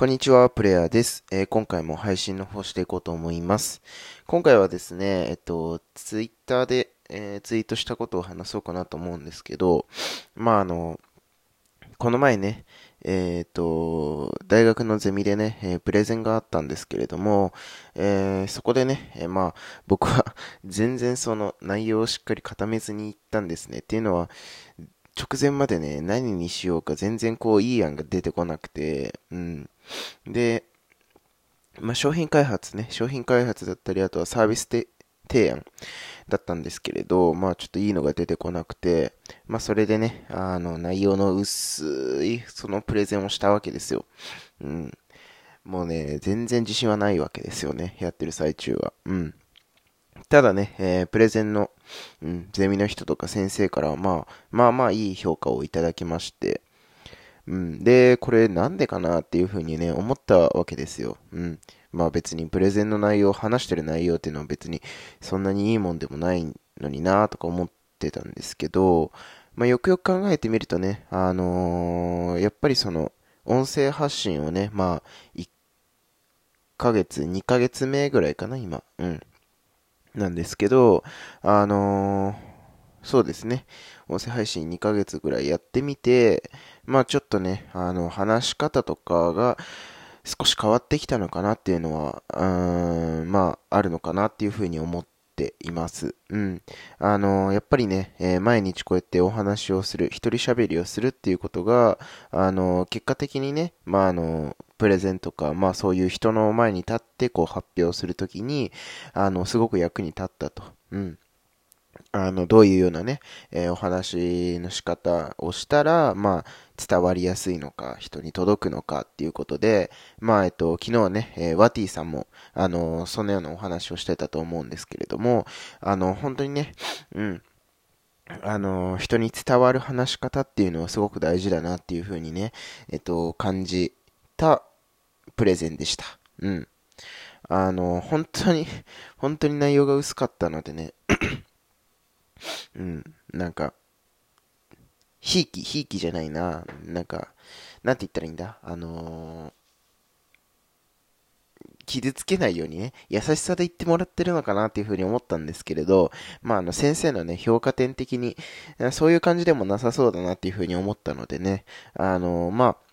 こんにちは、プレイヤーです、えー、今回も配信の方していこうと思います。今回はですね、えっと、ツイッターで、えー、ツイートしたことを話そうかなと思うんですけど、まあ、あの、この前ね、えっ、と、大学のゼミでね、え、プレゼンがあったんですけれども、え、そこでね、えまあ、僕は全然その内容をしっかり固めずに行ったんですね。っていうのは、直前までね、何にしようか全然こういい案が出てこなくて、うん。で、まあ、商品開発ね、商品開発だったり、あとはサービス提案だったんですけれど、まあちょっといいのが出てこなくて、まあそれでね、あの内容の薄いそのプレゼンをしたわけですよ。うん。もうね、全然自信はないわけですよね、やってる最中は。うん。ただね、えー、プレゼンの、うん、ゼミの人とか先生から、まあ、まあまあいい評価をいただきまして、うん、で、これなんでかなっていうふうにね、思ったわけですよ。うん。まあ別にプレゼンの内容、話してる内容っていうのは別にそんなにいいもんでもないのになとか思ってたんですけど、まあよくよく考えてみるとね、あのー、やっぱりその、音声発信をね、まあ、1ヶ月、2ヶ月目ぐらいかな、今。うん。なんですけど、あのー、そうですね。音声配信2ヶ月ぐらいやってみて、まあちょっとね、あの、話し方とかが少し変わってきたのかなっていうのは、うーん、まああるのかなっていうふうに思っています。うん。あの、やっぱりね、えー、毎日こうやってお話をする、一人喋りをするっていうことが、あの、結果的にね、まああの、プレゼンとか、まあそういう人の前に立ってこう発表するときに、あの、すごく役に立ったと。うん。あの、どういうようなね、えー、お話の仕方をしたら、まあ、伝わりやすいのか、人に届くのかっていうことで、まあ、えっと、昨日ね、えー、ワティさんも、あの、そのようなお話をしてたと思うんですけれども、あの、本当にね、うん、あの、人に伝わる話し方っていうのはすごく大事だなっていうふうにね、えっと、感じたプレゼンでした。うん。あの、本当に、本当に内容が薄かったのでね、うん、なんか、ひいき、ひいきじゃないな、なんか、なんて言ったらいいんだ、あのー、傷つけないようにね、優しさで言ってもらってるのかなっていうふうに思ったんですけれど、まあ、あの、先生のね、評価点的に、そういう感じでもなさそうだなっていうふうに思ったのでね、あのー、まあ、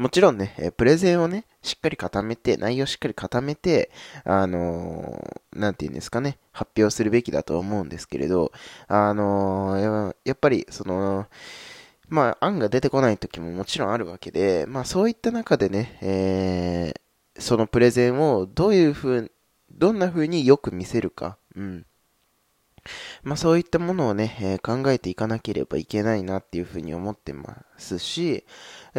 もちろんね、えプレゼンをね、しっかり固めて、内容しっかり固めて、あのー、なんて言うんですかね、発表するべきだと思うんですけれど、あのー、やっぱり、その、まあ、案が出てこない時ももちろんあるわけで、まあ、そういった中でね、えー、そのプレゼンをどういうふう、どんな風によく見せるか、うん。まあそういったものをね、えー、考えていかなければいけないなっていうふうに思ってますし、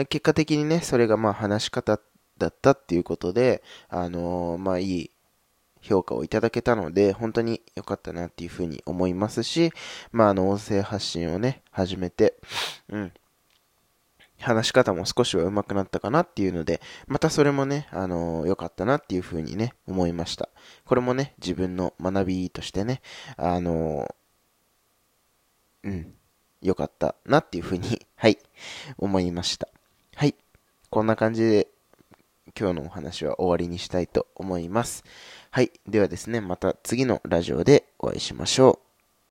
結果的にね、それがまあ話し方だったっていうことで、あのー、まあいい評価をいただけたので、本当に良かったなっていうふうに思いますし、まああの音声発信をね、始めて、うん、話し方も少しは上手くなったかなっていうので、またそれもね、あのー、良かったなっていうふうにね、思いました。これもね、自分の学びとしてね、あのー、うん、良かったなっていうふうに、はい、思いました。はい、こんな感じで今日のお話は終わりにしたいと思います。はい、ではですね、また次のラジオでお会いしましょう。